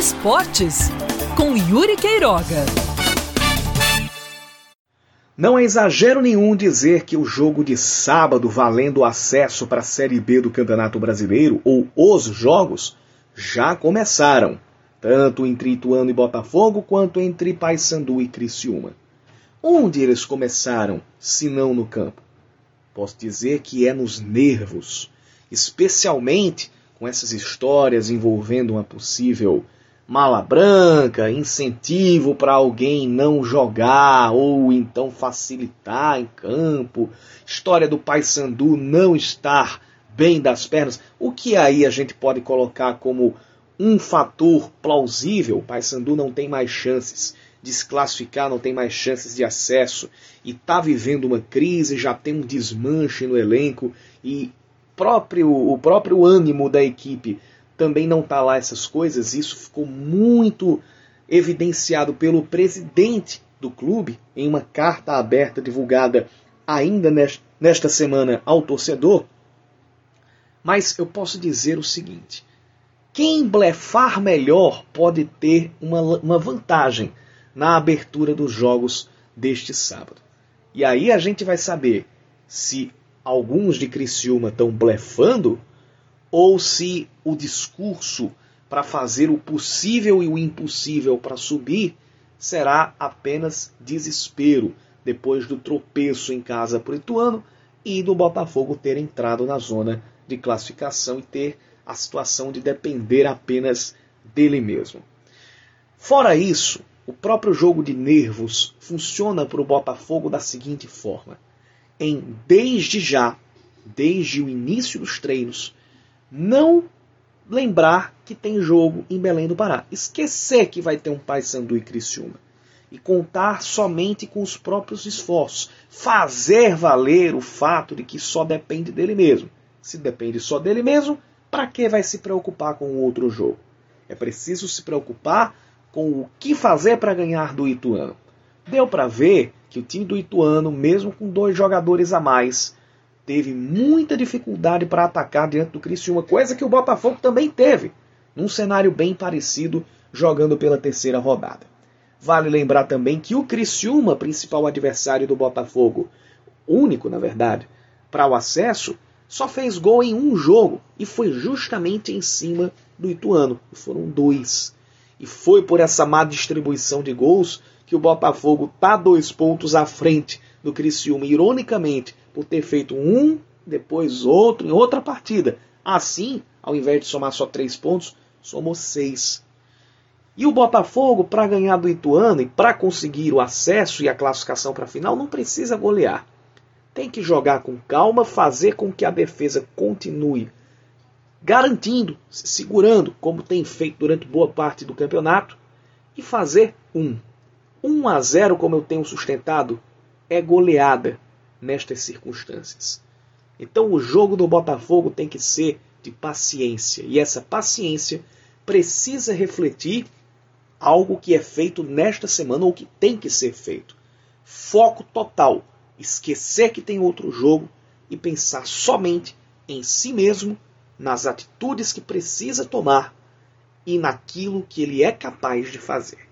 Esportes, com Yuri Queiroga. Não é exagero nenhum dizer que o jogo de sábado valendo o acesso para a Série B do Campeonato Brasileiro, ou os jogos, já começaram, tanto entre Ituano e Botafogo quanto entre Paysandu e Criciúma. Onde eles começaram, se não no campo? Posso dizer que é nos nervos, especialmente com essas histórias envolvendo uma possível mala branca, incentivo para alguém não jogar ou então facilitar em campo, história do Pai Sandu não estar bem das pernas, o que aí a gente pode colocar como um fator plausível, o Pai Sandu não tem mais chances de se classificar, não tem mais chances de acesso e está vivendo uma crise, já tem um desmanche no elenco e próprio, o próprio ânimo da equipe também não está lá essas coisas. Isso ficou muito evidenciado pelo presidente do clube em uma carta aberta divulgada ainda nesta semana ao torcedor. Mas eu posso dizer o seguinte: quem blefar melhor pode ter uma, uma vantagem na abertura dos jogos deste sábado. E aí a gente vai saber se alguns de Criciúma estão blefando ou se o discurso para fazer o possível e o impossível para subir será apenas desespero depois do tropeço em casa o Ituano e do Botafogo ter entrado na zona de classificação e ter a situação de depender apenas dele mesmo. Fora isso, o próprio jogo de nervos funciona para o Botafogo da seguinte forma: em desde já, desde o início dos treinos, não lembrar que tem jogo em Belém do Pará. Esquecer que vai ter um Paysandu e Criciúma. E contar somente com os próprios esforços. Fazer valer o fato de que só depende dele mesmo. Se depende só dele mesmo, para que vai se preocupar com o outro jogo? É preciso se preocupar com o que fazer para ganhar do Ituano. Deu para ver que o time do Ituano, mesmo com dois jogadores a mais, teve muita dificuldade para atacar diante do Criciúma, coisa que o Botafogo também teve, num cenário bem parecido, jogando pela terceira rodada. Vale lembrar também que o Criciúma, principal adversário do Botafogo, único na verdade, para o acesso, só fez gol em um jogo e foi justamente em cima do Ituano. Foram dois. E foi por essa má distribuição de gols que o Botafogo está dois pontos à frente do Criciúma. Ironicamente, por ter feito um, depois outro, em outra partida. Assim, ao invés de somar só três pontos, somou seis. E o Botafogo, para ganhar do Ituano e para conseguir o acesso e a classificação para a final, não precisa golear. Tem que jogar com calma, fazer com que a defesa continue garantindo, segurando, como tem feito durante boa parte do campeonato, e fazer um. 1 a 0, como eu tenho sustentado, é goleada nestas circunstâncias. Então o jogo do Botafogo tem que ser de paciência, e essa paciência precisa refletir algo que é feito nesta semana ou que tem que ser feito. Foco total, esquecer que tem outro jogo e pensar somente em si mesmo, nas atitudes que precisa tomar e naquilo que ele é capaz de fazer.